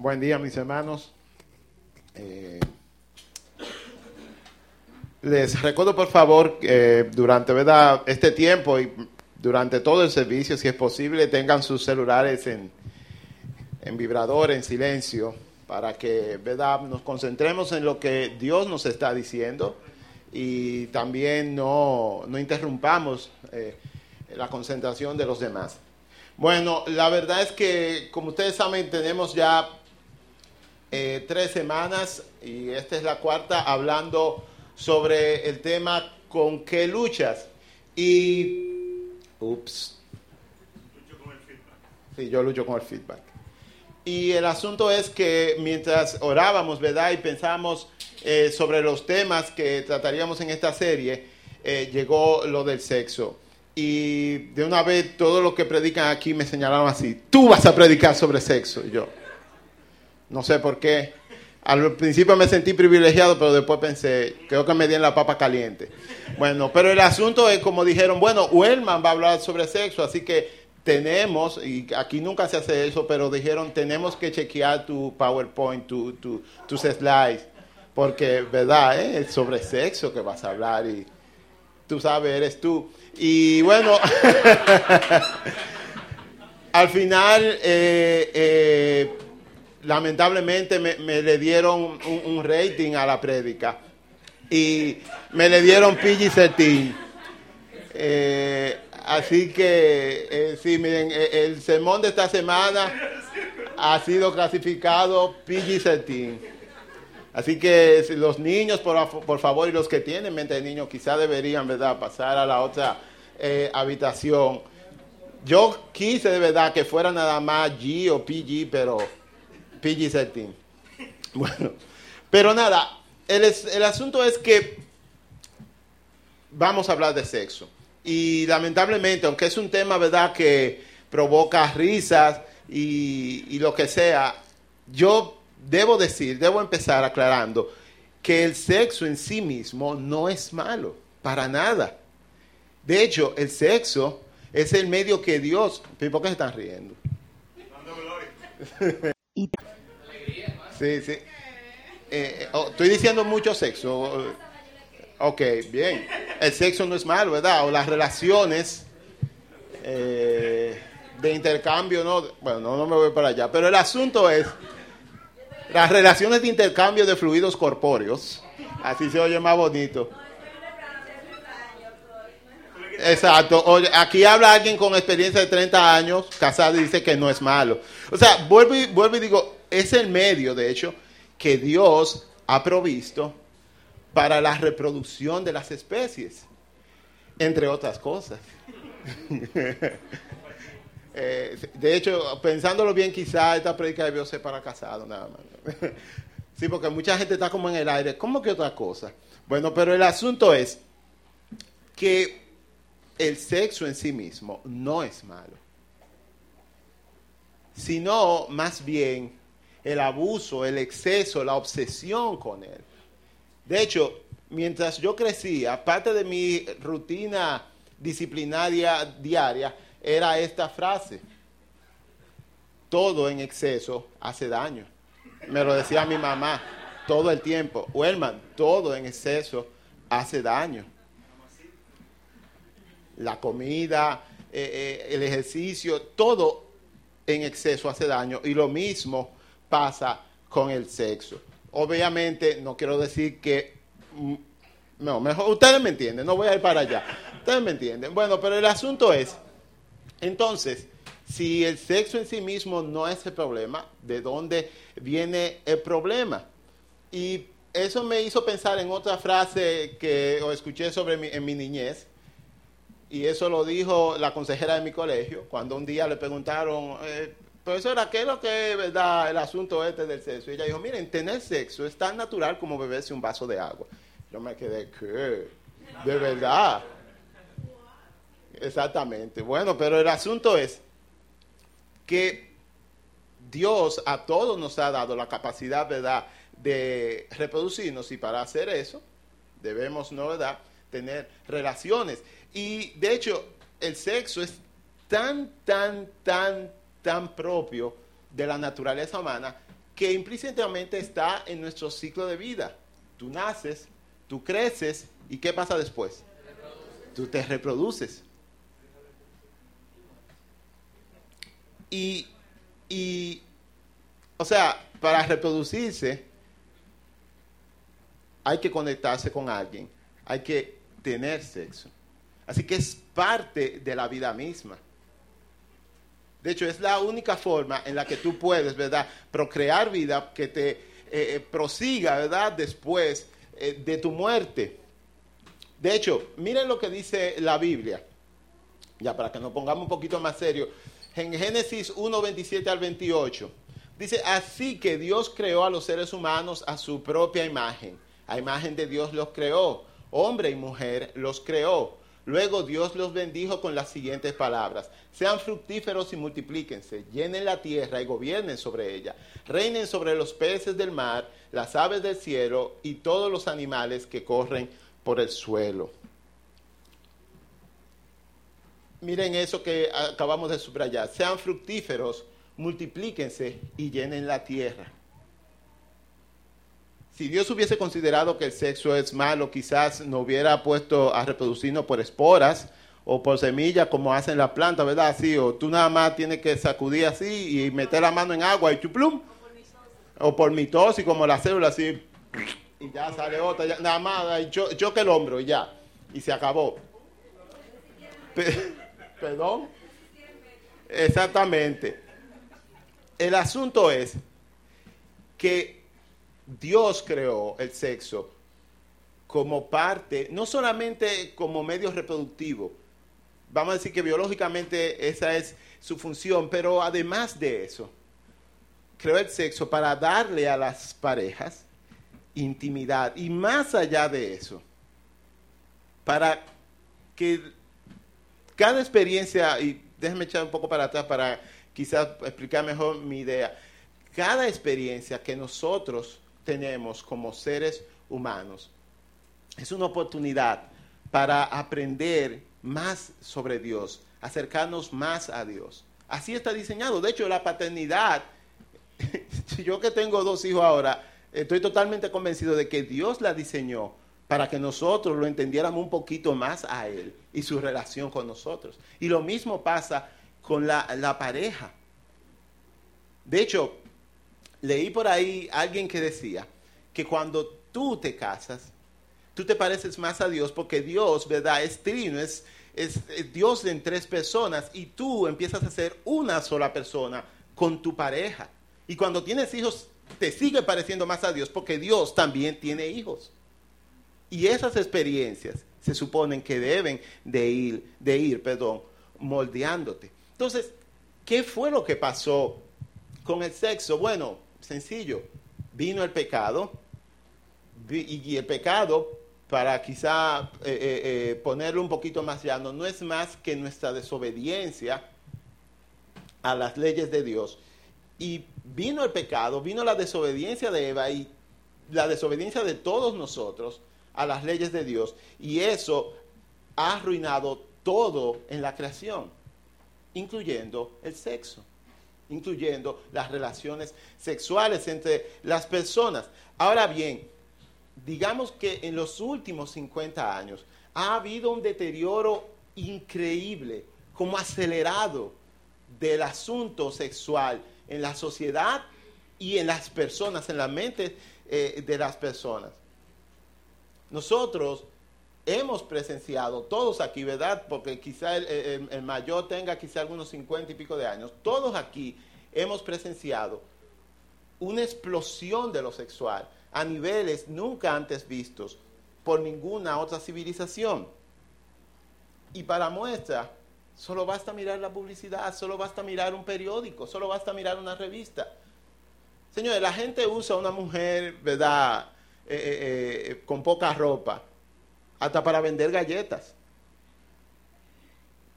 Buen día, mis hermanos. Eh, les recuerdo, por favor, que durante ¿verdad? este tiempo y durante todo el servicio, si es posible, tengan sus celulares en, en vibrador, en silencio, para que ¿verdad? nos concentremos en lo que Dios nos está diciendo y también no, no interrumpamos eh, la concentración de los demás. Bueno, la verdad es que, como ustedes saben, tenemos ya eh, tres semanas y esta es la cuarta hablando sobre el tema con qué luchas. Y, ups. Lucho con el feedback. Sí, yo lucho con el feedback. Y el asunto es que mientras orábamos, ¿verdad? Y pensábamos eh, sobre los temas que trataríamos en esta serie, eh, llegó lo del sexo. Y de una vez todo lo que predican aquí me señalaron así, tú vas a predicar sobre sexo. Y yo, no sé por qué. Al principio me sentí privilegiado, pero después pensé, creo que me di en la papa caliente. Bueno, pero el asunto es como dijeron, bueno, Wellman va a hablar sobre sexo, así que tenemos, y aquí nunca se hace eso, pero dijeron, tenemos que chequear tu PowerPoint, tu, tu, tus slides, porque, ¿verdad? Eh? Es sobre sexo que vas a hablar y tú sabes, eres tú. Y bueno, al final... Eh, eh, lamentablemente me, le dieron un, rating a la prédica y me le dieron PG-13. Eh, así que, eh, sí, miren, eh, el sermón de esta semana ha sido clasificado PG-13. Así que los niños, por, por, favor, y los que tienen mente de niños, quizá deberían, ¿verdad?, pasar a la otra habitación. Yo quise de verdad que fuera nada más G o PG, pero PG-13. Bueno, pero nada, el, el asunto es que vamos a hablar de sexo. Y lamentablemente, aunque es un tema, ¿verdad?, que provoca risas y, y, lo que sea, yo debo decir, debo empezar aclarando que el sexo en sí mismo no es malo, para nada. De hecho, el sexo es el medio que Dios... ¿Por qué se están riendo? Sí, sí. Eh, oh, estoy diciendo mucho sexo. Ok, bien. El sexo no es malo, ¿verdad? O las relaciones eh, de intercambio, no. Bueno, no, no me voy para allá. Pero el asunto es las relaciones de intercambio de fluidos corpóreos. Así se oye más bonito. Exacto. Oye, aquí habla alguien con experiencia de 30 años, casado, y dice que no es malo. O sea, vuelvo y, vuelvo y digo, es el medio, de hecho, que Dios ha provisto para la reproducción de las especies, entre otras cosas. Eh, de hecho, pensándolo bien, quizá esta predica debió ser para casado, nada más. sí, porque mucha gente está como en el aire. ¿Cómo que otra cosa? Bueno, pero el asunto es que el sexo en sí mismo no es malo, sino más bien el abuso, el exceso, la obsesión con él. De hecho, mientras yo crecía, parte de mi rutina disciplinaria diaria era esta frase. Todo en exceso hace daño. Me lo decía mi mamá todo el tiempo. Wellman, todo en exceso hace daño. La comida, eh, eh, el ejercicio, todo en exceso hace daño. Y lo mismo pasa con el sexo. Obviamente, no quiero decir que... Mm, no, mejor, ustedes me entienden, no voy a ir para allá. Ustedes me entienden. Bueno, pero el asunto es, entonces, si el sexo en sí mismo no es el problema, ¿de dónde viene el problema? Y eso me hizo pensar en otra frase que escuché sobre mi, en mi niñez, y eso lo dijo la consejera de mi colegio, cuando un día le preguntaron, eh, profesora, ¿qué es lo que es verdad el asunto este del sexo? Ella dijo, miren, tener sexo es tan natural como beberse un vaso de agua. Yo me quedé, ¿qué? De verdad. Exactamente. Bueno, pero el asunto es que Dios a todos nos ha dado la capacidad, ¿verdad?, de reproducirnos y para hacer eso debemos, ¿no, verdad?, tener relaciones. Y de hecho, el sexo es tan, tan, tan, tan propio de la naturaleza humana que implícitamente está en nuestro ciclo de vida. Tú naces, tú creces y ¿qué pasa después? Tú te reproduces. Y, y, o sea, para reproducirse hay que conectarse con alguien, hay que tener sexo. Así que es parte de la vida misma. De hecho, es la única forma en la que tú puedes, ¿verdad?, procrear vida que te eh, eh, prosiga, ¿verdad?, después eh, de tu muerte. De hecho, miren lo que dice la Biblia, ya para que nos pongamos un poquito más serio, en Génesis 1, 27 al 28. Dice, así que Dios creó a los seres humanos a su propia imagen. A imagen de Dios los creó. Hombre y mujer los creó. Luego Dios los bendijo con las siguientes palabras. Sean fructíferos y multiplíquense, llenen la tierra y gobiernen sobre ella. Reinen sobre los peces del mar, las aves del cielo y todos los animales que corren por el suelo. Miren eso que acabamos de subrayar. Sean fructíferos, multiplíquense y llenen la tierra. Si Dios hubiese considerado que el sexo es malo, quizás no hubiera puesto a reproducirnos por esporas o por semillas como hacen las plantas, ¿verdad? Así, o tú nada más tienes que sacudir así y meter la mano en agua y chuplum. O por mitosis, como la célula así, y ya sale otra, nada más, yo, yo que el hombro y ya, y se acabó. Perdón. Exactamente. El asunto es que Dios creó el sexo como parte, no solamente como medio reproductivo, vamos a decir que biológicamente esa es su función, pero además de eso, creó el sexo para darle a las parejas intimidad. Y más allá de eso, para que cada experiencia, y déjame echar un poco para atrás para quizás explicar mejor mi idea, cada experiencia que nosotros tenemos como seres humanos es una oportunidad para aprender más sobre Dios, acercarnos más a Dios. Así está diseñado. De hecho, la paternidad, yo que tengo dos hijos ahora, estoy totalmente convencido de que Dios la diseñó para que nosotros lo entendiéramos un poquito más a Él y su relación con nosotros. Y lo mismo pasa con la, pareja. De hecho, leí por ahí alguien que decía que cuando tú te casas, tú te pareces más a Dios porque Dios, ¿verdad? Es trino, es, es, Dios en tres personas y tú empiezas a ser una sola persona con tu pareja. Y cuando tienes hijos, te sigue pareciendo más a Dios porque Dios también tiene hijos. Y esas experiencias se suponen que deben de ir, de ir, perdón, moldeándote. Entonces, ¿qué fue lo que pasó con el sexo? Bueno, sencillo, vino el pecado y el pecado, para quizá eh, eh, eh, ponerlo un poquito más llano, no es más que nuestra desobediencia a las leyes de Dios. Y vino el pecado, vino la desobediencia de Eva y la desobediencia de todos nosotros a las leyes de Dios. Y eso ha arruinado todo en la creación, incluyendo el sexo, incluyendo las relaciones sexuales entre las personas. Ahora bien, digamos que en los últimos 50 años ha habido un deterioro increíble, como acelerado, del asunto sexual en la sociedad y en las personas, en la mente eh, de las personas. Nosotros hemos presenciado, todos aquí, ¿verdad? Porque quizá el, mayor tenga quizá algunos cincuenta y pico de años, todos aquí hemos presenciado una explosión de lo sexual a niveles nunca antes vistos por ninguna otra civilización. Y para muestra, solo basta mirar la publicidad, solo basta mirar un periódico, solo basta mirar una revista. Señores, la gente usa una mujer, ¿verdad? Eh, eh, eh, con poca ropa, hasta para vender galletas.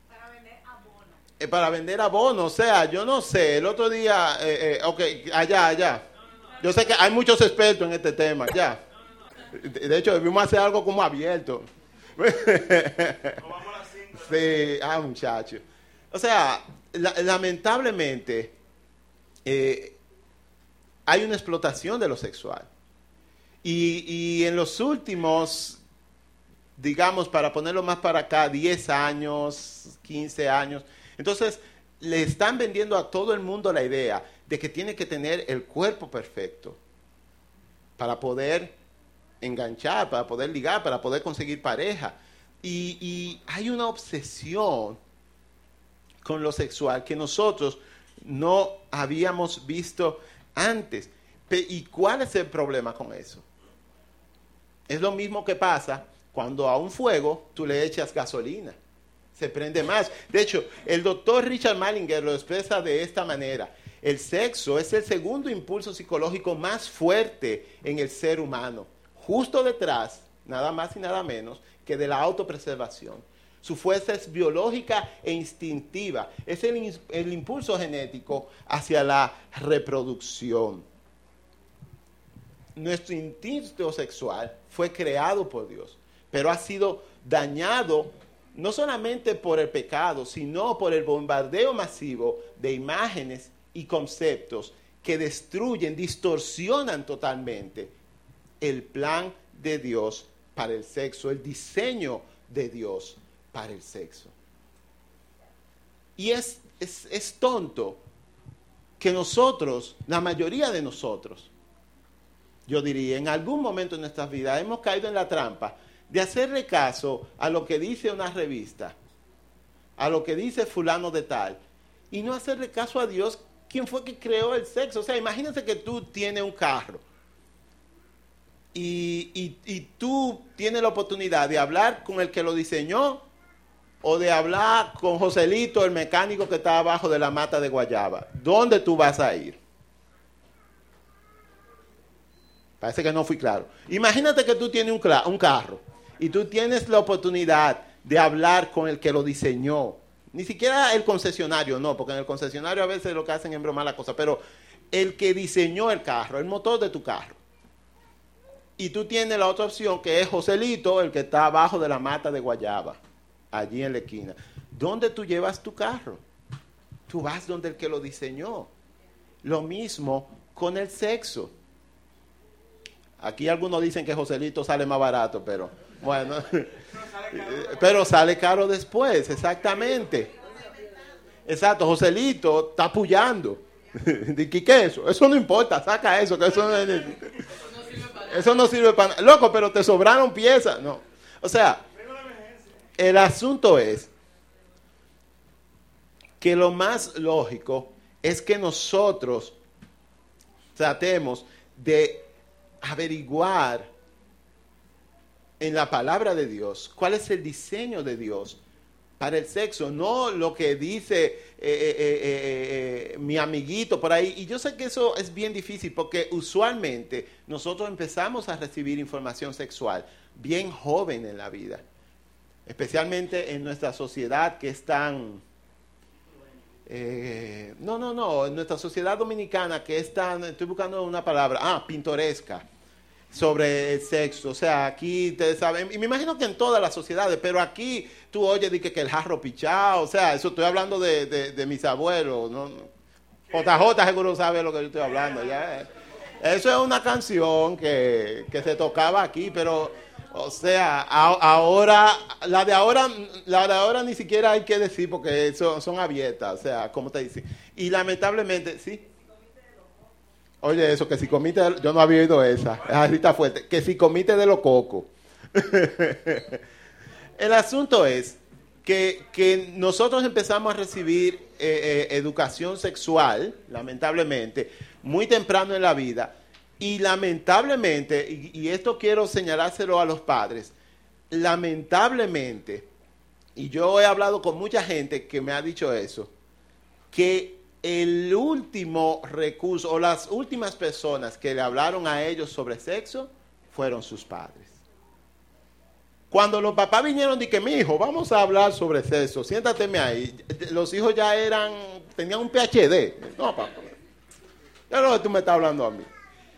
Para vender abono. para vender abono, o sea, yo no sé, el otro día, ok, allá, allá. Yo sé que hay muchos expertos en este tema, ya. De hecho, debimos hacer algo como abierto. sí, ah, muchachos. O sea, lamentablemente, hay una explotación de lo sexual. Y, y en los últimos, digamos, para ponerlo más para acá, 10 años, 15 años, entonces le están vendiendo a todo el mundo la idea de que tiene que tener el cuerpo perfecto para poder enganchar, para poder ligar, para poder conseguir pareja. Y, y hay una obsesión con lo sexual que nosotros no habíamos visto antes. ¿Y cuál es el problema con eso? Es lo mismo que pasa cuando a un fuego tú le echas gasolina. Se prende más. De hecho, el doctor Richard Malinger lo expresa de esta manera. El sexo es el segundo impulso psicológico más fuerte en el ser humano, justo detrás, nada más y nada menos, que de la autopreservación. Su fuerza es biológica e instintiva. Es el, impulso genético hacia la reproducción. Nuestro instinto sexual fue creado por Dios, pero ha sido dañado no solamente por el pecado, sino por el bombardeo masivo de imágenes y conceptos que destruyen, distorsionan totalmente el plan de Dios para el sexo, el diseño de Dios para el sexo. Y es, es, tonto que nosotros, la mayoría de nosotros, yo diría, en algún momento de nuestras vidas hemos caído en la trampa de hacerle caso a lo que dice una revista, a lo que dice fulano de tal, y no hacerle caso a Dios, quien fue que creó el sexo. O sea, imagínate que tú tienes un carro y, tú tienes la oportunidad de hablar con el que lo diseñó o de hablar con Joselito, el mecánico que está abajo de la mata de Guayaba. ¿Dónde tú vas a ir? Parece que no fui claro. Imagínate que tú tienes un carro y tú tienes la oportunidad de hablar con el que lo diseñó. Ni siquiera el concesionario, no, porque en el concesionario a veces lo que hacen es bromar la cosa, pero el que diseñó el carro, el motor de tu carro. Y tú tienes la otra opción que es Joselito, el que está abajo de la mata de Guayaba allí en la esquina. ¿Dónde tú llevas tu carro? Tú vas donde el que lo diseñó. Lo mismo con el sexo. Aquí algunos dicen que Joselito sale más barato, pero bueno, pero sale caro después, exactamente. Exacto, Joselito está apoyando. ¿Qué es eso? Eso no importa, saca eso, que eso no, eso no sirve para nada. Loco, pero te sobraron piezas. No. O sea, el asunto es que lo más lógico es que nosotros tratemos de averiguar en la palabra de Dios cuál es el diseño de Dios para el sexo, no lo que dice eh, eh, eh, mi amiguito por ahí. Y yo sé que eso es bien difícil porque usualmente nosotros empezamos a recibir información sexual bien joven en la vida especialmente en nuestra sociedad que es tan... No, no, no, en nuestra sociedad dominicana que es tan, estoy buscando una palabra, ah, pintoresca, sobre el sexo. O sea, aquí ustedes saben, y me imagino que en todas las sociedades, pero aquí tú oyes que, que el jarro pichado, o sea, eso estoy hablando de, de, mis abuelos, ¿no? JJ seguro sabe lo que yo estoy hablando, ya. Eso es una canción que, que se tocaba aquí, pero o sea, ahora, la de ahora, la de ahora ni siquiera hay que decir porque son, son abiertas, o sea, como te dice. Y lamentablemente, sí. Oye, eso, que si comiste, yo no había oído esa, es ahorita fuerte, que si comiste de lo coco. El asunto es que, que, nosotros empezamos a recibir eh, eh, educación sexual, lamentablemente, muy temprano en la vida, y lamentablemente, y, esto quiero señalárselo a los padres, lamentablemente, y yo he hablado con mucha gente que me ha dicho eso, que el último recurso o las últimas personas que le hablaron a ellos sobre sexo fueron sus padres. Cuando los papás vinieron y que mi hijo, vamos a hablar sobre sexo, siéntateme ahí. Los hijos ya eran, tenían un PhD. No, papá. Ya no tú me estás hablando a mí.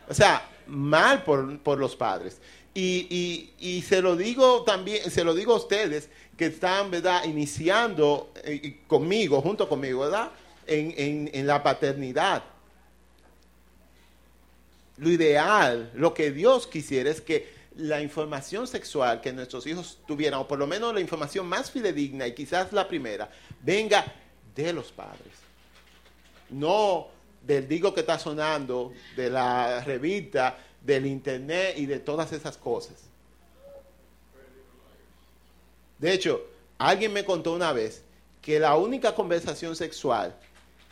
O sea, mal por, los padres. Y, se lo digo también, se lo digo a ustedes que están, ¿verdad?, iniciando eh, conmigo, junto conmigo, ¿verdad?, en, la paternidad. lo ideal, lo que Dios quisiera es que la información sexual que nuestros hijos tuvieran, o por lo menos la información más fidedigna y quizás la primera, venga de los padres. No del digo que está sonando, de la revista, del internet y de todas esas cosas. De hecho, alguien me contó una vez que la única conversación sexual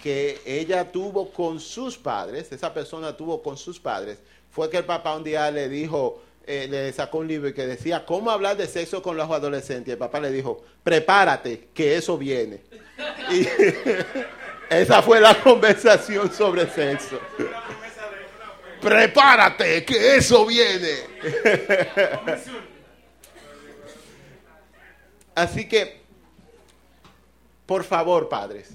que ella tuvo con sus padres, esa persona tuvo con sus padres, fue que el papá un día le dijo, eh, le sacó un libro que decía, ¿cómo hablar de sexo con los adolescentes? Y el papá le dijo, prepárate, que eso viene. Y esa fue la conversación sobre sexo. prepárate, que eso viene. Así que, por favor, padres,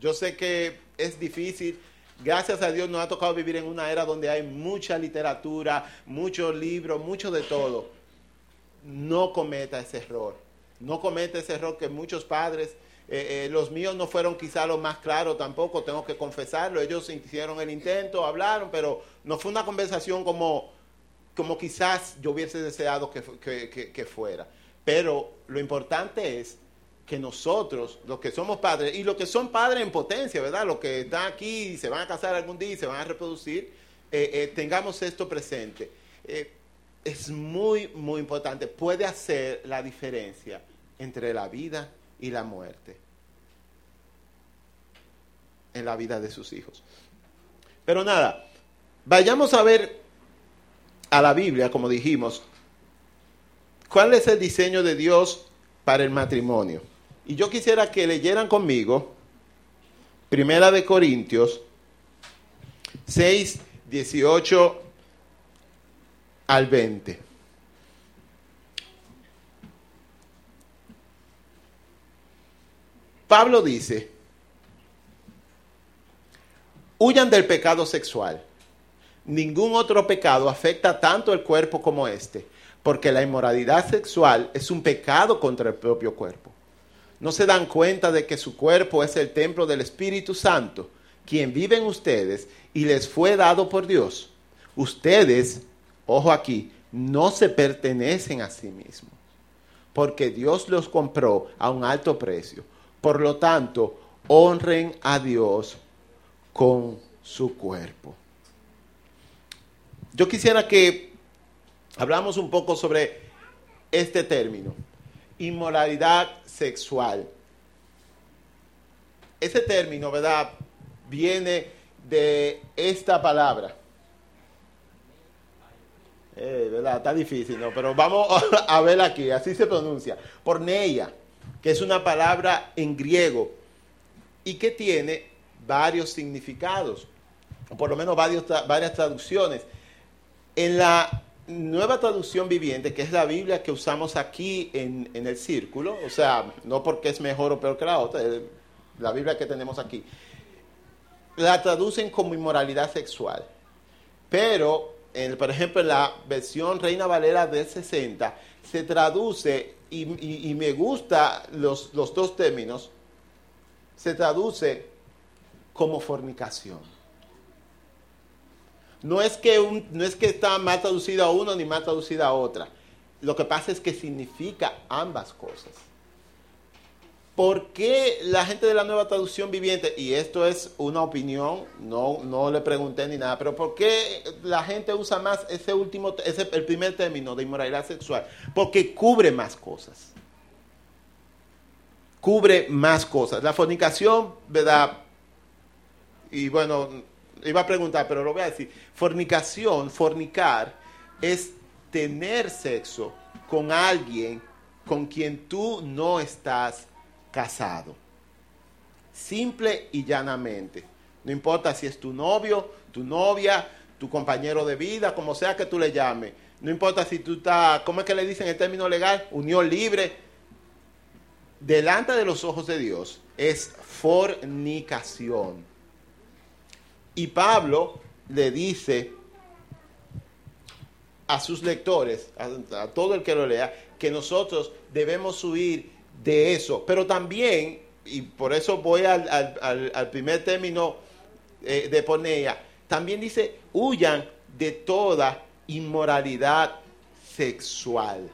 yo sé que es difícil. Gracias a Dios nos ha tocado vivir en una era donde hay mucha literatura, muchos libros, mucho de todo. No cometa ese error. No cometa ese error que muchos padres, eh, eh, los míos no fueron quizá los más claros tampoco, tengo que confesarlo. Ellos hicieron el intento, hablaron, pero no fue una conversación como, como quizás yo hubiese deseado que fuera. Pero lo importante es que nosotros, los que somos padres, y los que son padres en potencia, ¿verdad? Los que están aquí y se van a casar algún día y se van a reproducir, eh, eh, tengamos esto presente. Eh, es muy, muy importante. Puede hacer la diferencia entre la vida y la muerte en la vida de sus hijos. Pero nada, vayamos a ver a la Biblia, como dijimos, cuál es el diseño de Dios para el matrimonio. Y yo quisiera que leyeran conmigo Primera de Corintios 6, 18 al 20. Pablo dice, huyan del pecado sexual. Ningún otro pecado afecta tanto el cuerpo como este, porque la inmoralidad sexual es un pecado contra el propio cuerpo no se dan cuenta de que su cuerpo es el templo del Espíritu Santo, quien vive en ustedes y les fue dado por Dios. Ustedes, ojo aquí, no se pertenecen a sí mismos, porque Dios los compró a un alto precio. Por lo tanto, honren a Dios con su cuerpo. Yo quisiera que hablamos un poco sobre este término inmoralidad sexual. Ese término, ¿verdad? Viene de esta palabra. Eh, ¿verdad? Está difícil, ¿no? Pero vamos a ver aquí, así se pronuncia. Porneia, que es una palabra en griego y que tiene varios significados, o por lo menos varias traducciones. En la nueva traducción viviente, que es la Biblia que usamos aquí en, el círculo, o sea, no porque es mejor o peor que la otra, la Biblia que tenemos aquí, la traducen como inmoralidad sexual. Pero, por ejemplo, en la versión Reina Valera del 60, se traduce, y, me gusta los, los dos términos, se traduce como fornicación. No es que, no es que está mal traducida a uno ni mal traducida a otra. Lo que pasa es que significa ambas cosas. ¿Por qué la gente de la nueva traducción viviente, y esto es una opinión, no, no le pregunté ni nada, pero por qué la gente usa más ese último, ese, el primer término de inmoralidad sexual? Porque cubre más cosas. Cubre más cosas. La fornicación, ¿verdad? Y bueno, iba a preguntar, pero lo voy a decir. Fornicación, fornicar, es tener sexo con alguien con quien tú no estás casado. Simple y llanamente. No importa si es tu novio, tu novia, tu compañero de vida, como sea que tú le llames. No importa si tú estás, ¿cómo es que le dicen el término legal? Unión libre. Delante de los ojos de Dios es fornicación. Y Pablo le dice a sus lectores, a, todo el que lo lea, que nosotros debemos huir de eso. Pero también, y por eso voy al, primer término eh, de Ponea, también dice, huyan de toda inmoralidad sexual.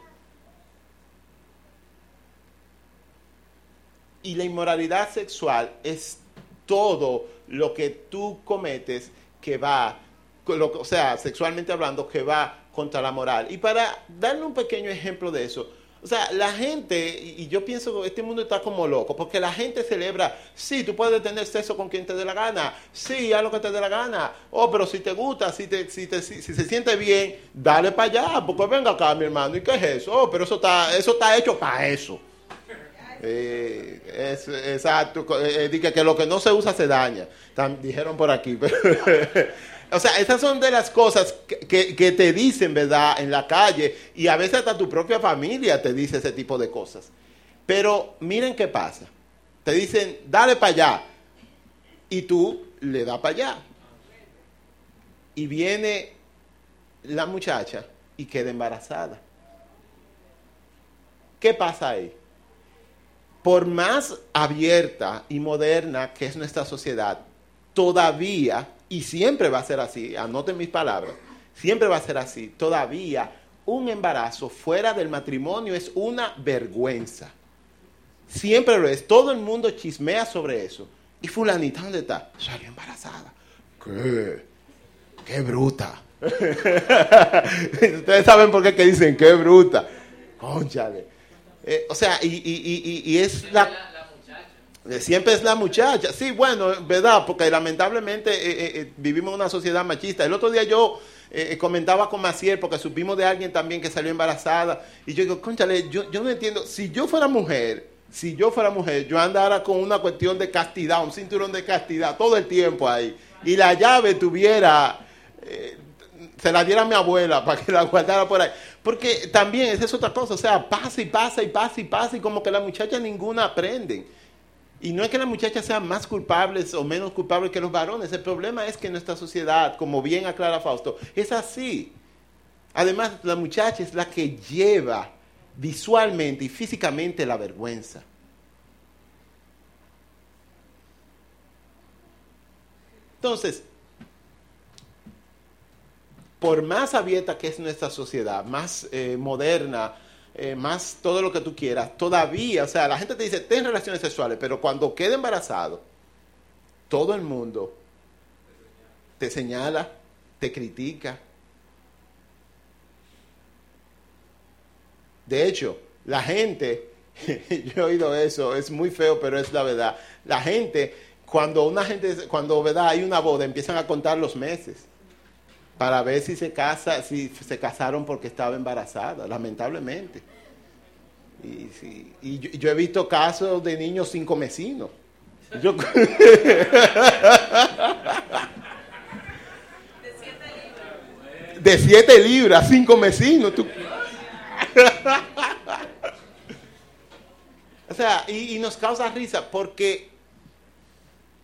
Y la inmoralidad sexual es todo lo que tú cometes que va, o sea, sexualmente hablando, que va contra la moral. Y para darle un pequeño ejemplo de eso, o sea, la gente, y yo pienso que este mundo está como loco, porque la gente celebra, sí, tú puedes tener sexo con quien te dé la gana, sí, haz lo que te dé la gana, oh, pero si te gusta, si, te, si, te, si, se siente bien, dale para allá, porque venga acá, mi hermano, ¿y qué es eso? Oh, pero eso está, eso está hecho para eso. Eh, es, exacto, eh, eh que, lo que no se usa se daña, dijeron por aquí. O sea, esas son de las cosas que, te dicen, ¿verdad? En la calle y a veces hasta tu propia familia te dice ese tipo de cosas. Pero miren qué pasa. Te dicen, dale para allá. Y tú le das para allá. Y viene la muchacha y queda embarazada. ¿Qué pasa ahí? Por más abierta y moderna que es nuestra sociedad, todavía y siempre va a ser así, anoten mis palabras, siempre va a ser así. Todavía un embarazo fuera del matrimonio es una vergüenza. Siempre lo es. Todo el mundo chismea sobre eso. Y fulanita, ¿dónde está? Salió embarazada. ¿Qué? ¡Qué bruta! Ustedes saben por qué dicen qué bruta. Conchale. Eh, o sea, y es la Siempre es la muchacha. Sí, bueno, verdad, porque lamentablemente eh, eh, eh, vivimos en una sociedad machista. El otro día yo comentaba con Maciel, porque supimos de alguien también que salió embarazada. Y yo digo, conchale, yo, yo no entiendo. Si yo fuera mujer, si yo fuera mujer, yo andara con una cuestión de castidad, un cinturón de castidad, todo el tiempo ahí. Y la llave tuviera, se la diera a mi abuela para que la guardara por ahí. Porque también esa es otra cosa, o sea, pasa y pasa y pasa y pasa y como que las muchachas ninguna aprenden. Y no es que las muchachas sean más culpables o menos culpables que los varones. El problema es que nuestra sociedad, como bien aclara Fausto, es así. Además, la muchacha es la que lleva visualmente y físicamente la vergüenza. Entonces, por más abierta que es nuestra sociedad, más eh, moderna, eh, más todo lo que tú quieras, todavía, o sea, la gente te dice, ten relaciones sexuales, pero cuando quede embarazado, todo el mundo te señala, te critica. De hecho, la gente, yo he oído eso, es muy feo, pero es la verdad. La gente, cuando una gente, cuando ¿verdad? hay una boda, empiezan a contar los meses para ver si se casa, si se casaron porque estaba embarazada, lamentablemente. Y, yo, he visto casos de niños cinco mesinos. de siete libras, cinco mesinos. o sea, y nos causa risa porque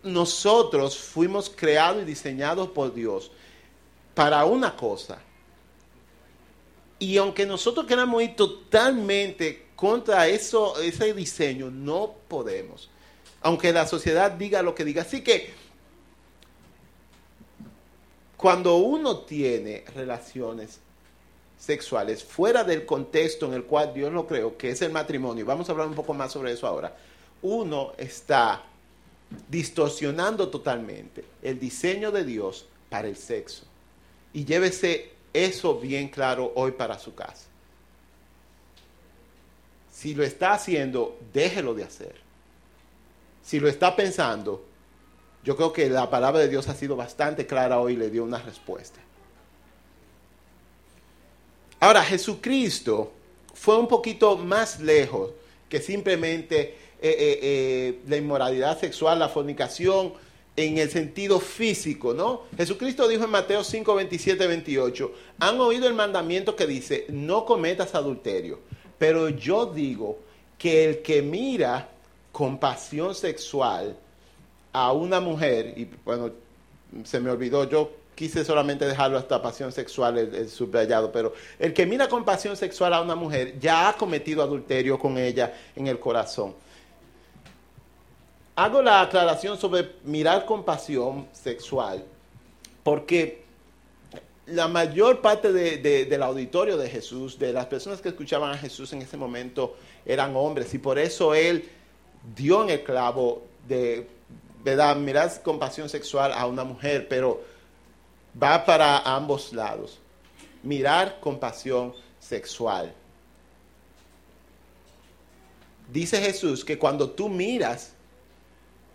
nosotros fuimos creados y diseñados por Dios para una cosa. Y aunque nosotros queramos ir totalmente contra eso, ese diseño, no podemos. Aunque la sociedad diga lo que diga. Así que cuando uno tiene relaciones sexuales fuera del contexto en el cual Dios lo creó, que es el matrimonio, vamos a hablar un poco más sobre eso ahora, uno está distorsionando totalmente el diseño de Dios para el sexo. Y llévese eso bien claro hoy para su casa. Si lo está haciendo, déjelo de hacer. Si lo está pensando, yo creo que la palabra de Dios ha sido bastante clara hoy y le dio una respuesta. Ahora, Jesucristo fue un poquito más lejos que simplemente eh, eh, eh, la inmoralidad sexual, la fornicación, en el sentido físico, ¿no? Jesucristo dijo en Mateo 5, 27, 28, han oído el mandamiento que dice, no cometas adulterio, pero yo digo que el que mira con pasión sexual a una mujer, y bueno, se me olvidó, yo quise solamente dejarlo hasta pasión sexual el, subrayado, pero el que mira con pasión sexual a una mujer ya ha cometido adulterio con ella en el corazón hago la aclaración sobre mirar con pasión sexual, porque la mayor parte del auditorio de Jesús, de las personas que escuchaban a Jesús en ese momento, eran hombres. Y por eso él dio en el clavo de, ¿verdad? Mirar compasión sexual a una mujer, pero va para ambos lados. Mirar compasión sexual. Dice Jesús que cuando tú miras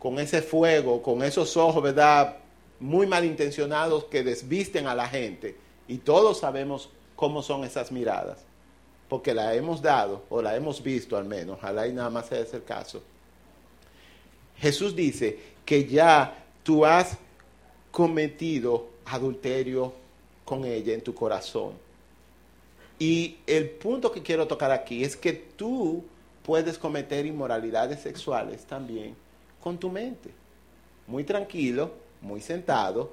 con ese fuego, con esos ojos, ¿verdad? Muy malintencionados que desvisten a la gente. Y todos sabemos cómo son esas miradas. Porque la hemos dado, o la hemos visto al menos. Ojalá y nada más sea ese el caso. Jesús dice que ya tú has cometido adulterio con ella en tu corazón. Y el punto que quiero tocar aquí es que tú puedes cometer inmoralidades sexuales también con tu mente. Muy tranquilo, muy sentado,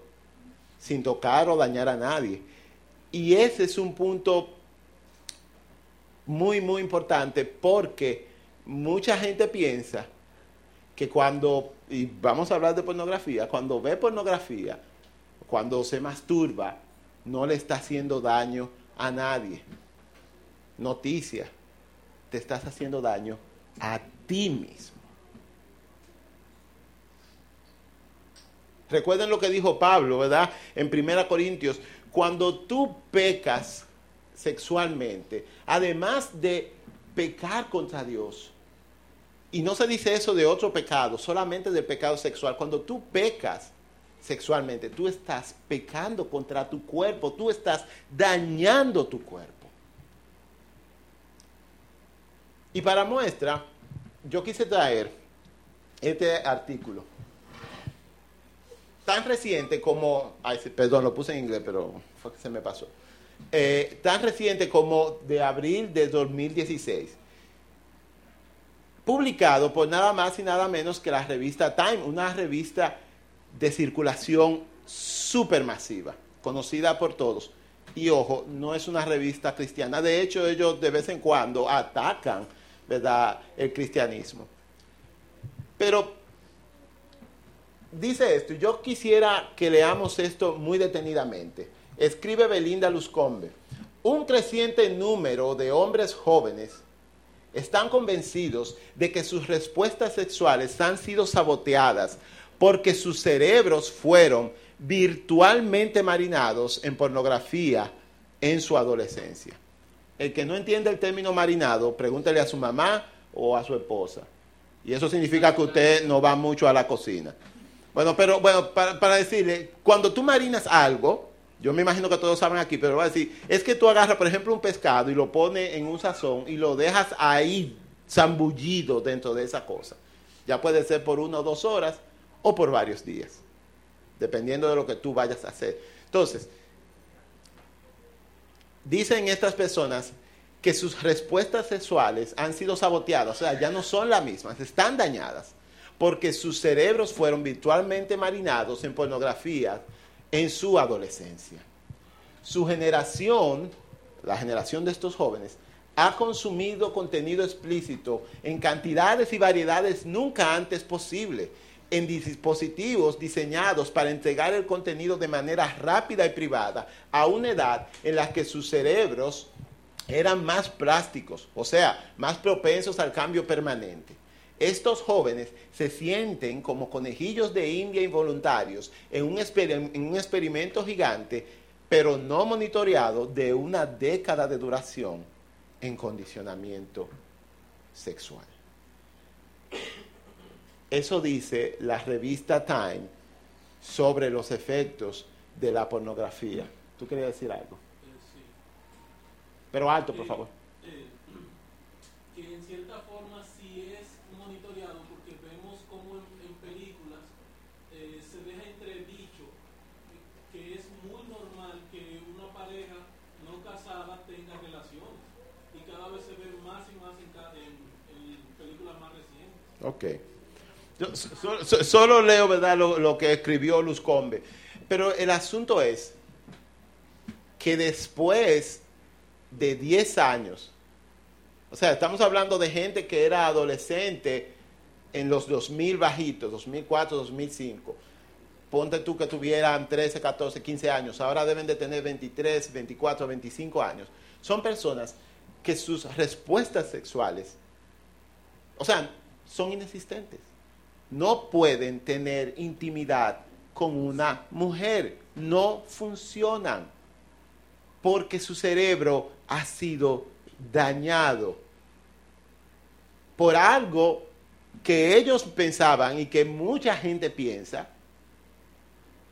sin tocar o dañar a nadie. Y ese es un punto muy, muy importante porque mucha gente piensa que cuando, y vamos a hablar de pornografía, cuando ve pornografía, cuando se masturba, no le está haciendo daño a nadie. Noticia, te estás haciendo daño a ti mismo. Recuerden lo que dijo Pablo, ¿verdad? En 1 Corintios, cuando tú pecas sexualmente, además de pecar contra Dios, y no se dice eso de otro pecado, solamente de pecado sexual, cuando tú pecas sexualmente, tú estás pecando contra tu cuerpo, tú estás dañando tu cuerpo. Y para muestra, yo quise traer este artículo tan reciente como, perdón, lo puse en inglés, pero fue que se me pasó, eh, tan reciente como de abril de 2016, publicado por nada más y nada menos que la revista Time, una revista de circulación supermasiva, conocida por todos. Y ojo, no es una revista cristiana, de hecho ellos de vez en cuando atacan, ¿verdad?, el cristianismo. Pero dice esto, yo quisiera que leamos esto muy detenidamente. Escribe Belinda Luzcombe. Un creciente número de hombres jóvenes están convencidos de que sus respuestas sexuales han sido saboteadas porque sus cerebros fueron virtualmente marinados en pornografía en su adolescencia. El que no entiende el término marinado, pregúntele a su mamá o a su esposa. Y eso significa que usted no va mucho a la cocina. Bueno, pero bueno, para, decirle, cuando tú marinas algo, yo me imagino que todos saben aquí, pero voy a decir, es que tú agarras, por ejemplo, un pescado y lo pones en un sazón y lo dejas ahí zambullido dentro de esa cosa. Ya puede ser por una o dos horas o por varios días, dependiendo de lo que tú vayas a hacer. Entonces, dicen estas personas que sus respuestas sexuales han sido saboteadas, o sea, ya no son las mismas, están dañadas porque sus cerebros fueron virtualmente marinados en pornografía en su adolescencia. Su generación, la generación de estos jóvenes, ha consumido contenido explícito en cantidades y variedades nunca antes posible, en dispositivos diseñados para entregar el contenido de manera rápida y privada a una edad en la que sus cerebros eran más plásticos, o sea, más propensos al cambio permanente. Estos jóvenes se sienten como conejillos de India involuntarios en un, en un experimento gigante, pero no monitoreado de una década de duración en condicionamiento sexual. Eso dice la revista Time sobre los efectos de la pornografía. ¿Tú querías decir algo? Eh, sí. Pero alto, por favor. Eh, que en cierta forma sí es monitoreado porque vemos como en, películas eh, se deja entredicho que es muy normal que una pareja no casada tenga relaciones y cada vez se ve más y más en, películas más recientes. Ok. Yo, solo, leo ¿verdad? Lo, lo que escribió Luz Combe. Pero el asunto es que después de 10 años o sea, estamos hablando de gente que era adolescente en los 2000 bajitos, 2004, 2005. ponte tú que tuvieran 13, 14, 15 años, ahora deben de tener 23, 24, 25 años. Son personas que sus respuestas sexuales, o sea, son inexistentes. No pueden tener intimidad con una mujer, no funcionan, porque su cerebro ha sido dañado por algo que ellos pensaban y que mucha gente piensa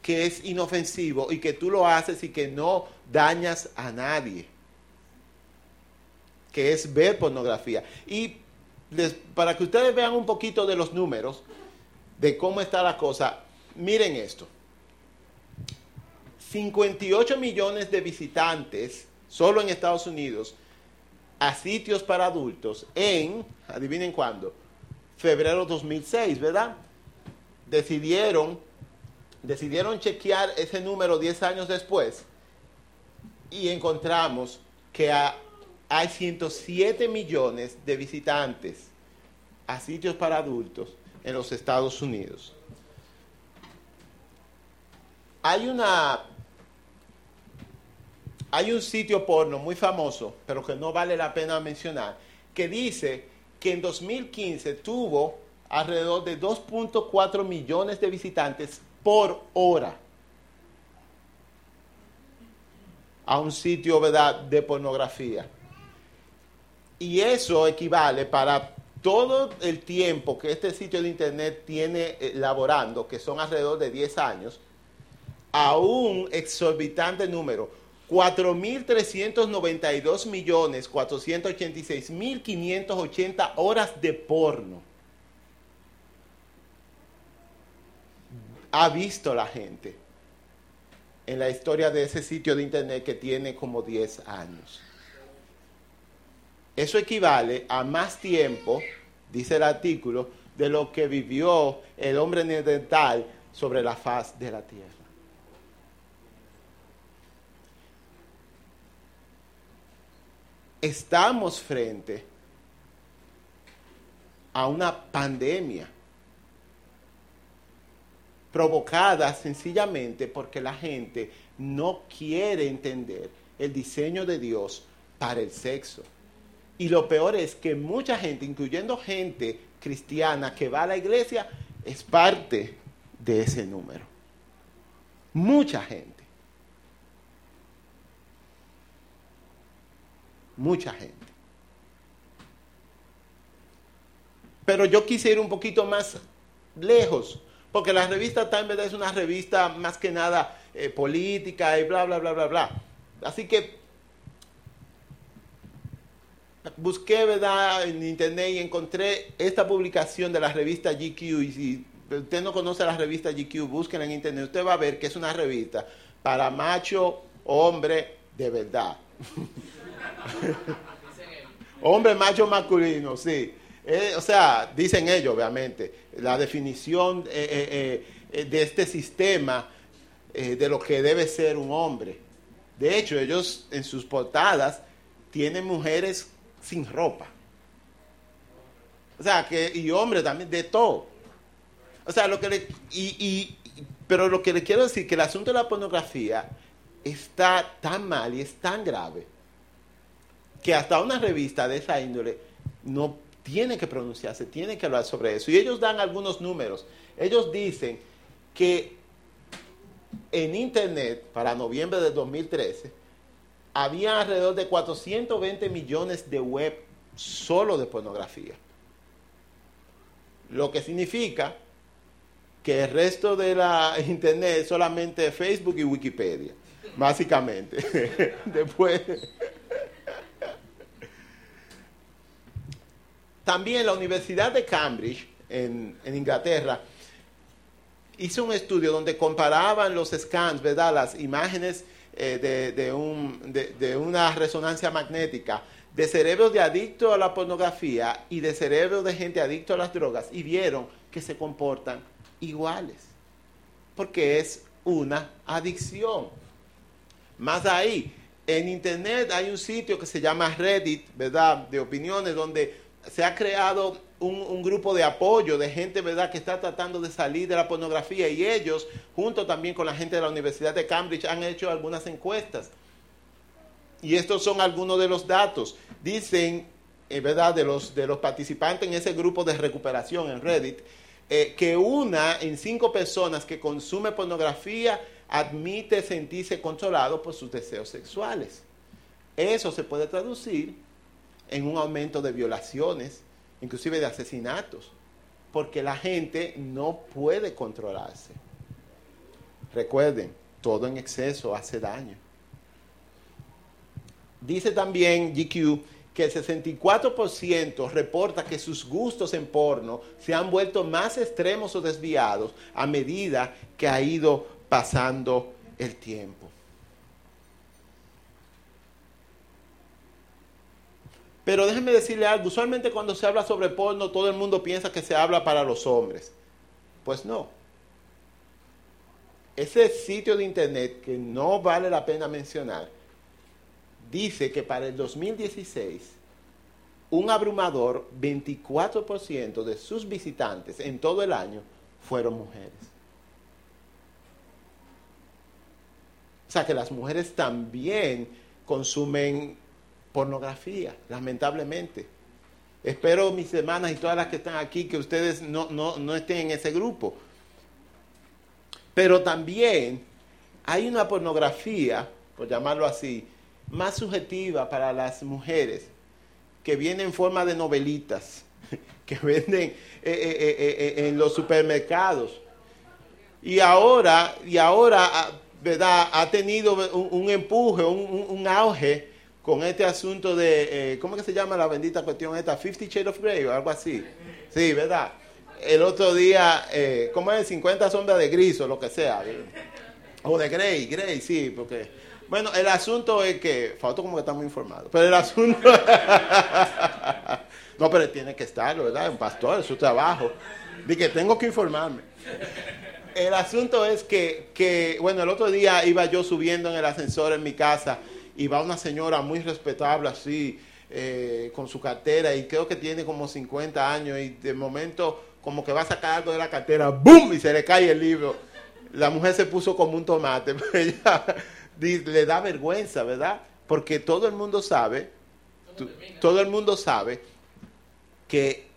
que es inofensivo y que tú lo haces y que no dañas a nadie, que es ver pornografía. Y para que ustedes vean un poquito de los números, de cómo está la cosa, miren esto. 58 millones de visitantes solo en Estados Unidos a sitios para adultos en, adivinen cuándo, febrero 2006, ¿verdad? Decidieron, decidieron chequear ese número 10 años después y encontramos que hay 107 millones de visitantes a sitios para adultos en los Estados Unidos. Hay una hay un sitio porno muy famoso, pero que no vale la pena mencionar, que dice que en 2015 tuvo alrededor de 2.4 millones de visitantes por hora a un sitio de pornografía. Y eso equivale para todo el tiempo que este sitio de internet tiene elaborando, que son alrededor de 10 años, a un exorbitante número 4.392 millones 486 mil 580 horas de porno. Ha visto la gente en la historia de ese sitio de internet que tiene como 10 años. Eso equivale a más tiempo, dice el artículo, de lo que vivió el hombre neandertal sobre la faz de la tierra. estamos frente a una pandemia provocada sencillamente porque la gente no quiere entender el diseño de Dios para el sexo. Y lo peor es que mucha gente, incluyendo gente cristiana que va a la iglesia, es parte de ese número. Mucha gente. mucha gente. Pero yo quise ir un poquito más lejos, porque la revista Time es una revista más que nada eh, política y bla, bla, bla, bla, bla. Así que busqué ¿verdad? en internet y encontré esta publicación de la revista GQ. Y si usted no conoce la revista GQ, búsquenla en internet. Usted va a ver que es una revista para macho, hombre, de verdad. Hombre, macho, masculino, sí. Eh, o sea, dicen ellos, obviamente, la definición eh, eh, de este sistema de lo que debe ser un hombre. De hecho, ellos en sus portadas tienen mujeres sin ropa. O sea, que, y hombres también, de todo. O sea, lo que le, y, pero lo que le quiero decir, que el asunto de la pornografía está tan mal y es tan grave que hasta una revista de esa índole no tiene que pronunciarse, tiene que hablar sobre eso. Y ellos dan algunos números. Ellos dicen que en Internet, para noviembre de 2013, había alrededor de 420 millones de web solo de pornografía. Lo que significa que el resto de la Internet es solamente Facebook y Wikipedia, básicamente. Después... También la Universidad de Cambridge, en, Inglaterra, hizo un estudio donde comparaban los scans, ¿verdad? Las imágenes eh, de, una resonancia magnética de cerebros de adictos a la pornografía y de cerebros de gente adicto a las drogas y vieron que se comportan iguales, porque es una adicción. Más ahí, en Internet hay un sitio que se llama Reddit, ¿verdad? De opiniones, donde se ha creado un, grupo de apoyo de gente, ¿verdad?, que está tratando de salir de la pornografía y ellos, junto también con la gente de la Universidad de Cambridge, han hecho algunas encuestas. Y estos son algunos de los datos. Dicen, eh, ¿verdad?, de los, de los participantes en ese grupo de recuperación en Reddit, eh, que una en cinco personas que consume pornografía admite sentirse controlado por sus deseos sexuales. Eso se puede traducir en un aumento de violaciones, inclusive de asesinatos, porque la gente no puede controlarse. Recuerden, todo en exceso hace daño. Dice también GQ que el 64% reporta que sus gustos en porno se han vuelto más extremos o desviados a medida que ha ido pasando el tiempo. Pero déjenme decirle algo, usualmente cuando se habla sobre porno todo el mundo piensa que se habla para los hombres. Pues no. Ese sitio de internet que no vale la pena mencionar, dice que para el 2016 un abrumador 24% de sus visitantes en todo el año fueron mujeres. O sea que las mujeres también consumen pornografía, lamentablemente. Espero mis hermanas y todas las que están aquí que ustedes no, no estén en ese grupo. Pero también hay una pornografía, por llamarlo así, más subjetiva para las mujeres, que viene en forma de novelitas, que venden eh, eh, eh, en los supermercados. Y ahora, y ahora ah, ¿verdad? ha tenido un, empuje, un, auge con este asunto de, ¿cómo que se llama la bendita cuestión esta? Fifty Shades of Grey o algo así. Sí, ¿verdad? El otro día, ¿cómo es? 50 sombras de gris o lo que sea. O de Grey, Grey, sí, porque bueno, el asunto es que, Fausto como que está muy informado, pero el asunto... no, pero tiene que estar, ¿verdad? Un pastor, es su trabajo. Dije, tengo que informarme. El asunto es que, que, bueno, el otro día iba yo subiendo en el ascensor en mi casa y va una señora muy respetable así, eh, con su cartera y creo que tiene como 50 años y de momento como que va a sacar algo de la cartera, ¡boom! y se le cae el libro. La mujer se puso como un tomate, pero ella le da vergüenza, ¿verdad? Porque todo el mundo sabe, todo el mundo sabe que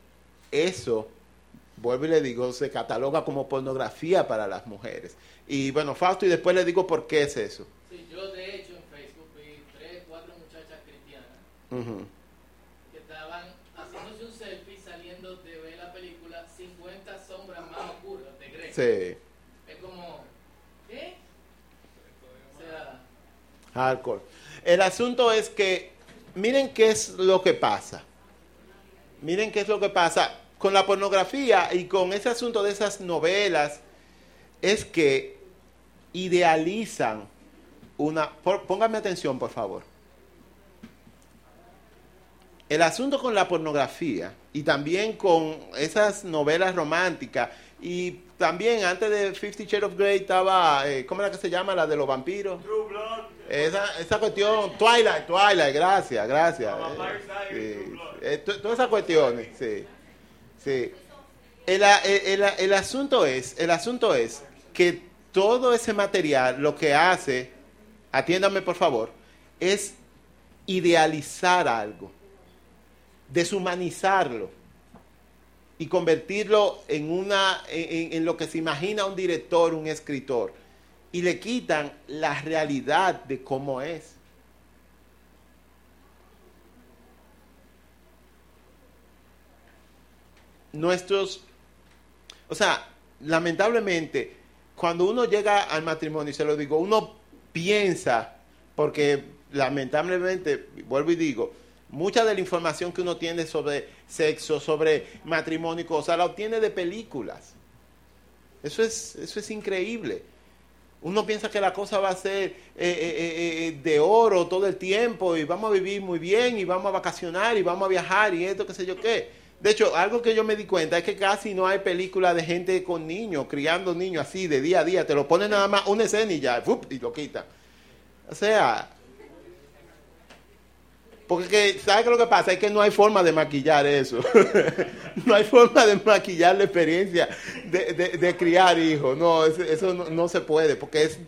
eso, vuelvo y le digo, se cataloga como pornografía para las mujeres. Y bueno, Fausto, y después le digo por qué es eso. Sí, yo de hecho en Facebook vi tres, cuatro muchachas cristianas que estaban haciéndose un selfie saliendo de ver la película 50 sombras más oscuras de Grey. Sí. Hardcore. El asunto es que, miren qué es lo que pasa. Miren qué es lo que pasa con la pornografía y con ese asunto de esas novelas. Es que idealizan una... pónganme atención, por favor. El asunto con la pornografía y también con esas novelas románticas y también antes de Fifty Shades of Grey estaba, eh, ¿cómo era que se llama? La de los vampiros. True Blood. Esa, esa cuestión, Twilight, Twilight, gracias, gracias. Eh, todas esas cuestiones, sí. sí. El, el, el, asunto es, el asunto es que todo ese material lo que hace, atiéndame por favor, es idealizar algo, deshumanizarlo y convertirlo en, una, en, lo que se imagina un director, un escritor y le quitan la realidad de cómo es. Nuestros, o sea, lamentablemente, cuando uno llega al matrimonio, y se lo digo, uno piensa, porque lamentablemente, vuelvo y digo, mucha de la información que uno tiene sobre sexo, sobre matrimonio y cosas, la obtiene de películas. Eso es, eso es increíble. Uno piensa que la cosa va a ser eh, eh, eh, de oro todo el tiempo y vamos a vivir muy bien y vamos a vacacionar y vamos a viajar y esto, qué sé yo qué. De hecho, algo que yo me di cuenta es que casi no hay película de gente con niños, criando niños así de día a día. Te lo ponen nada más una escena y ya, y lo quitan. O sea, Porque, ¿sabes lo que pasa? Es que no hay forma de maquillar eso. no hay forma de maquillar la experiencia de, criar hijos. No, eso no, se puede, porque es,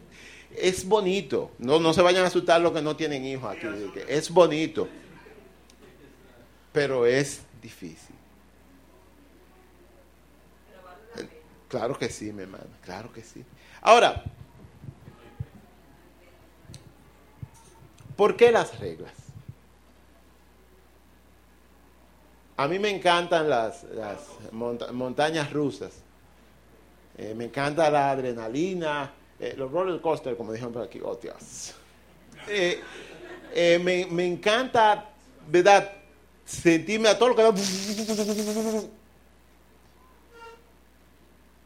es bonito. No, no se vayan a asustar los que no tienen hijos aquí. Es bonito. Pero es difícil. Claro que sí, mi hermano, claro que sí. Ahora, ¿por qué las reglas? A mí me encantan las, montañas rusas. Eh, me encanta la adrenalina, eh, los roller coasters, como dijeron por aquí. Oh, Dios. Eh, me, me, encanta, ¿verdad? Sentirme a todo lo que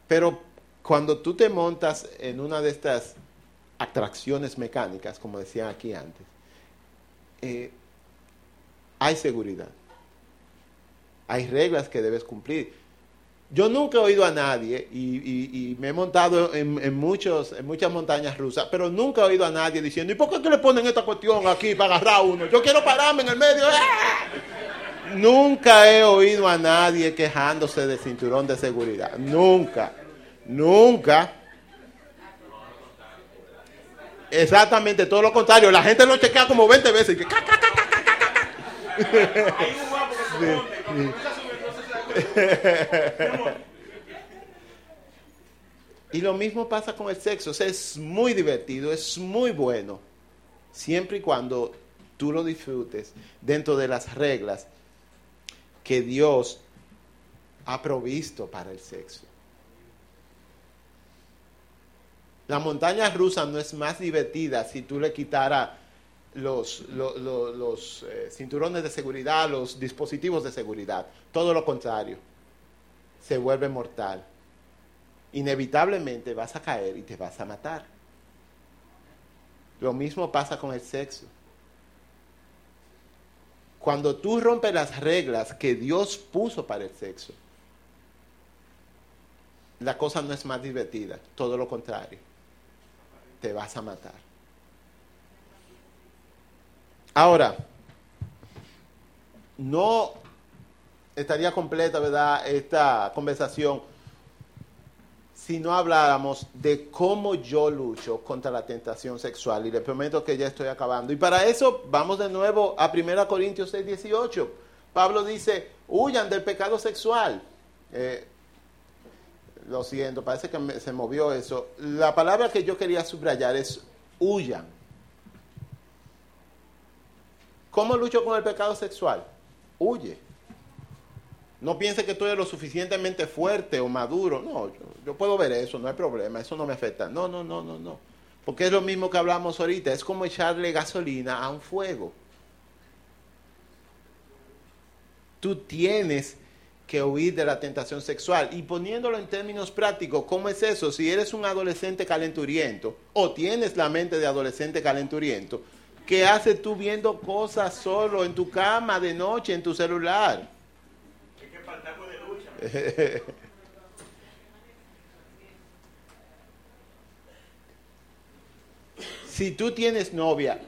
pero cuando tú te montas en una de estas atracciones mecánicas, como decía aquí antes, hay seguridad. Hay reglas que debes cumplir. Yo nunca he oído a nadie, y, me he montado en, muchos, en muchas montañas rusas, pero nunca he oído a nadie diciendo, ¿y por qué le ponen esta cuestión aquí para agarrar a uno? Yo quiero pararme en el medio. Nunca he oído a nadie quejándose del cinturón de seguridad. Nunca. Nunca. Exactamente, todo lo contrario. La gente lo chequea como 20 veces. Y lo mismo pasa con el sexo. es muy divertido, es muy bueno. Siempre y cuando tú lo disfrutes dentro de las reglas que Dios ha provisto para el sexo. La montaña rusa no es más divertida si tú le quitaras los, los, eh, cinturones de seguridad, los dispositivos de seguridad. Todo lo contrario, se vuelve mortal. Inevitablemente vas a caer y te vas a matar. Lo mismo pasa con el sexo. Cuando tú rompes las reglas que Dios puso para el sexo, la cosa no es más divertida, todo lo contrario te vas a matar. Ahora, no estaría completa, ¿verdad?, esta conversación si no habláramos de cómo yo lucho contra la tentación sexual. Y le prometo que ya estoy acabando. Y para eso vamos de nuevo a 1 Corintios 6, 18. Pablo dice, huyan del pecado sexual. Eh, lo siento, parece que se movió eso. La palabra que yo quería subrayar es huyan. ¿Cómo lucho con el pecado sexual? Huye. No piense que tú eres lo suficientemente fuerte o maduro. No, yo, yo, puedo ver eso, no hay problema, eso no me afecta. No, no, no, no, no. Porque es lo mismo que hablamos ahorita, es como echarle gasolina a un fuego. Tú tienes que huir de la tentación sexual. Y poniéndolo en términos prácticos, ¿cómo es eso? Si eres un adolescente calenturiento o tienes la mente de adolescente calenturiento, ¿qué haces tú viendo cosas solo en tu cama de noche, en tu celular? si tú tienes novia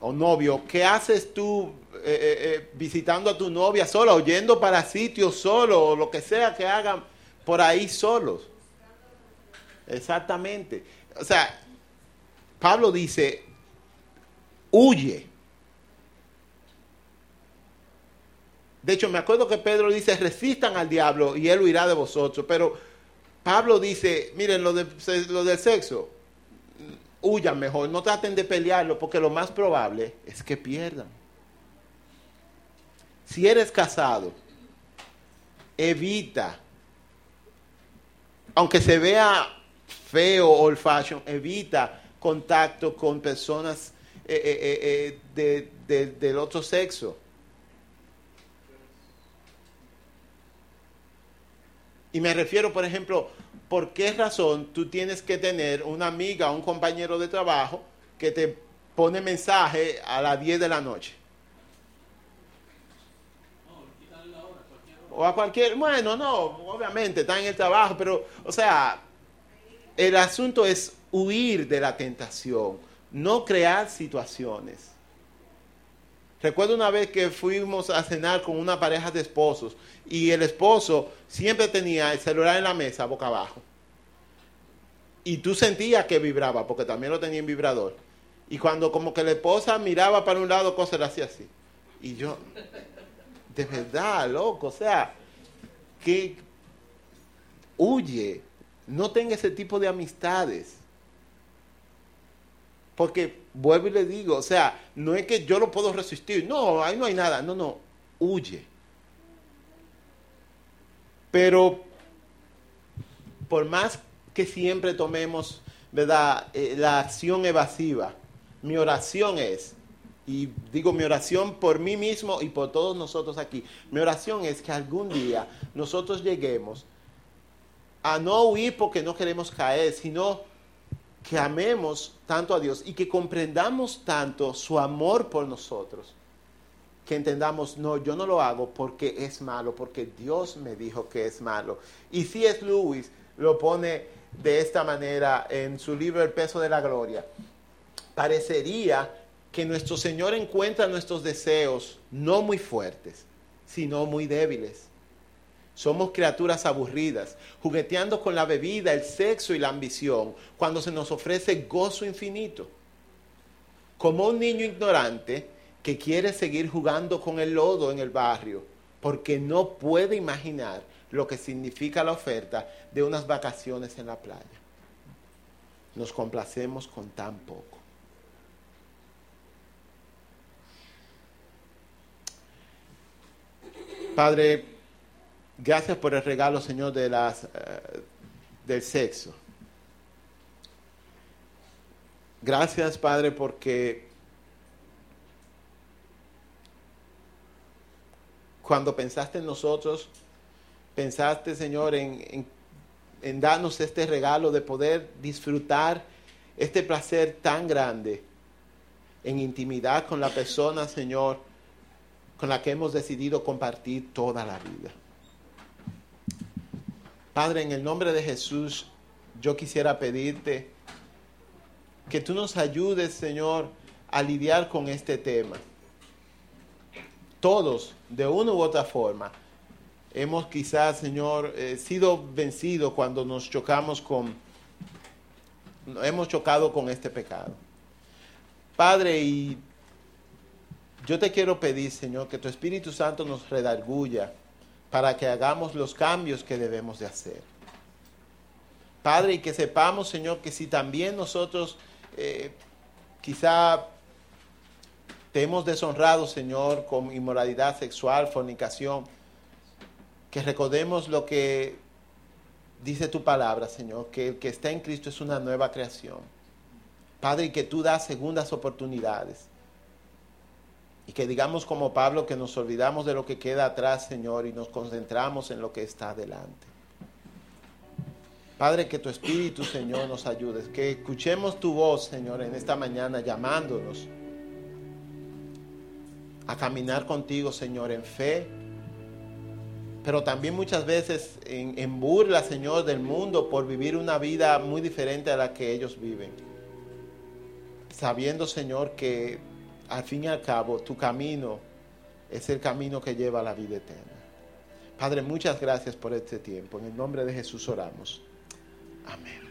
o novio, ¿qué haces tú eh, eh, eh, visitando a tu novia sola, oyendo para sitios solo, o lo que sea que hagan por ahí solos. Exactamente. O sea, Pablo dice, huye. De hecho, me acuerdo que Pedro dice, resistan al diablo y él huirá de vosotros. Pero Pablo dice, miren, lo, de, lo del sexo, huyan mejor, no traten de pelearlo, porque lo más probable es que pierdan. Si eres casado, evita, aunque se vea feo old fashion, evita contacto con personas eh, eh, eh, del otro sexo. Y me refiero, por ejemplo, ¿por qué razón tú tienes que tener una amiga o un compañero de trabajo que te pone mensaje a las 10 de la noche? o a cualquier, bueno, no, obviamente está en el trabajo, pero, o sea, el asunto es huir de la tentación, no crear situaciones. Recuerdo una vez que fuimos a cenar con una pareja de esposos y el esposo siempre tenía el celular en la mesa boca abajo. Y tú sentías que vibraba, porque también lo tenía en vibrador. Y cuando como que la esposa miraba para un lado, cosas le hacía así. Y yo, de verdad, loco, o sea, que huye, no tenga ese tipo de amistades. Porque vuelvo y le digo, o sea, no es que yo lo puedo resistir, no, ahí no hay nada, no, no, huye. Pero por más que siempre tomemos, ¿verdad?, eh, la acción evasiva, mi oración es, y digo mi oración por mí mismo y por todos nosotros aquí, mi oración es que algún día nosotros lleguemos a no huir porque no queremos caer, sino que amemos tanto a Dios y que comprendamos tanto su amor por nosotros, que entendamos, no, yo no lo hago porque es malo, porque Dios me dijo que es malo. Y si es Lewis lo pone de esta manera en su libro El peso de la gloria. Parecería que nuestro Señor encuentra nuestros deseos no muy fuertes, sino muy débiles. Somos criaturas aburridas, jugueteando con la bebida, el sexo y la ambición, cuando se nos ofrece gozo infinito. Como un niño ignorante que quiere seguir jugando con el lodo en el barrio, porque no puede imaginar lo que significa la oferta de unas vacaciones en la playa. Nos complacemos con tan poco. Padre, Gracias por el regalo, Señor, de las, eh, del sexo. Gracias, Padre, porque cuando pensaste en nosotros, pensaste, Señor, en, en darnos este regalo de poder disfrutar este placer tan grande en intimidad con la persona, Señor, con la que hemos decidido compartir toda la vida. Padre, en el nombre de Jesús, yo quisiera pedirte que tú nos ayudes, Señor, a lidiar con este tema. Todos, de una u otra forma, hemos quizás, Señor, eh, sido vencidos cuando nos chocamos con, hemos chocado con este pecado. Padre, y yo te quiero pedir, Señor, que tu Espíritu Santo nos redarguya para que hagamos los cambios que debemos de hacer. Padre, y que sepamos, Señor, que si también nosotros eh, quizá te hemos deshonrado, Señor, con inmoralidad sexual, fornicación, que recordemos lo que dice tu palabra, Señor, que el que está en Cristo es una nueva creación. Padre, y que tú das segundas oportunidades y que digamos como Pablo que nos olvidamos de lo que queda atrás, Señor, y nos concentramos en lo que está adelante. Padre, que tu Espíritu, Señor, nos ayude. Que escuchemos tu voz, Señor, en esta mañana llamándonos a caminar contigo, Señor, en fe, pero también muchas veces en, burla, Señor, del mundo por vivir una vida muy diferente a la que ellos viven. Sabiendo, Señor, que al fin y al cabo, tu camino es el camino que lleva a la vida eterna. Padre, muchas gracias por este tiempo. En el nombre de Jesús oramos. Amén.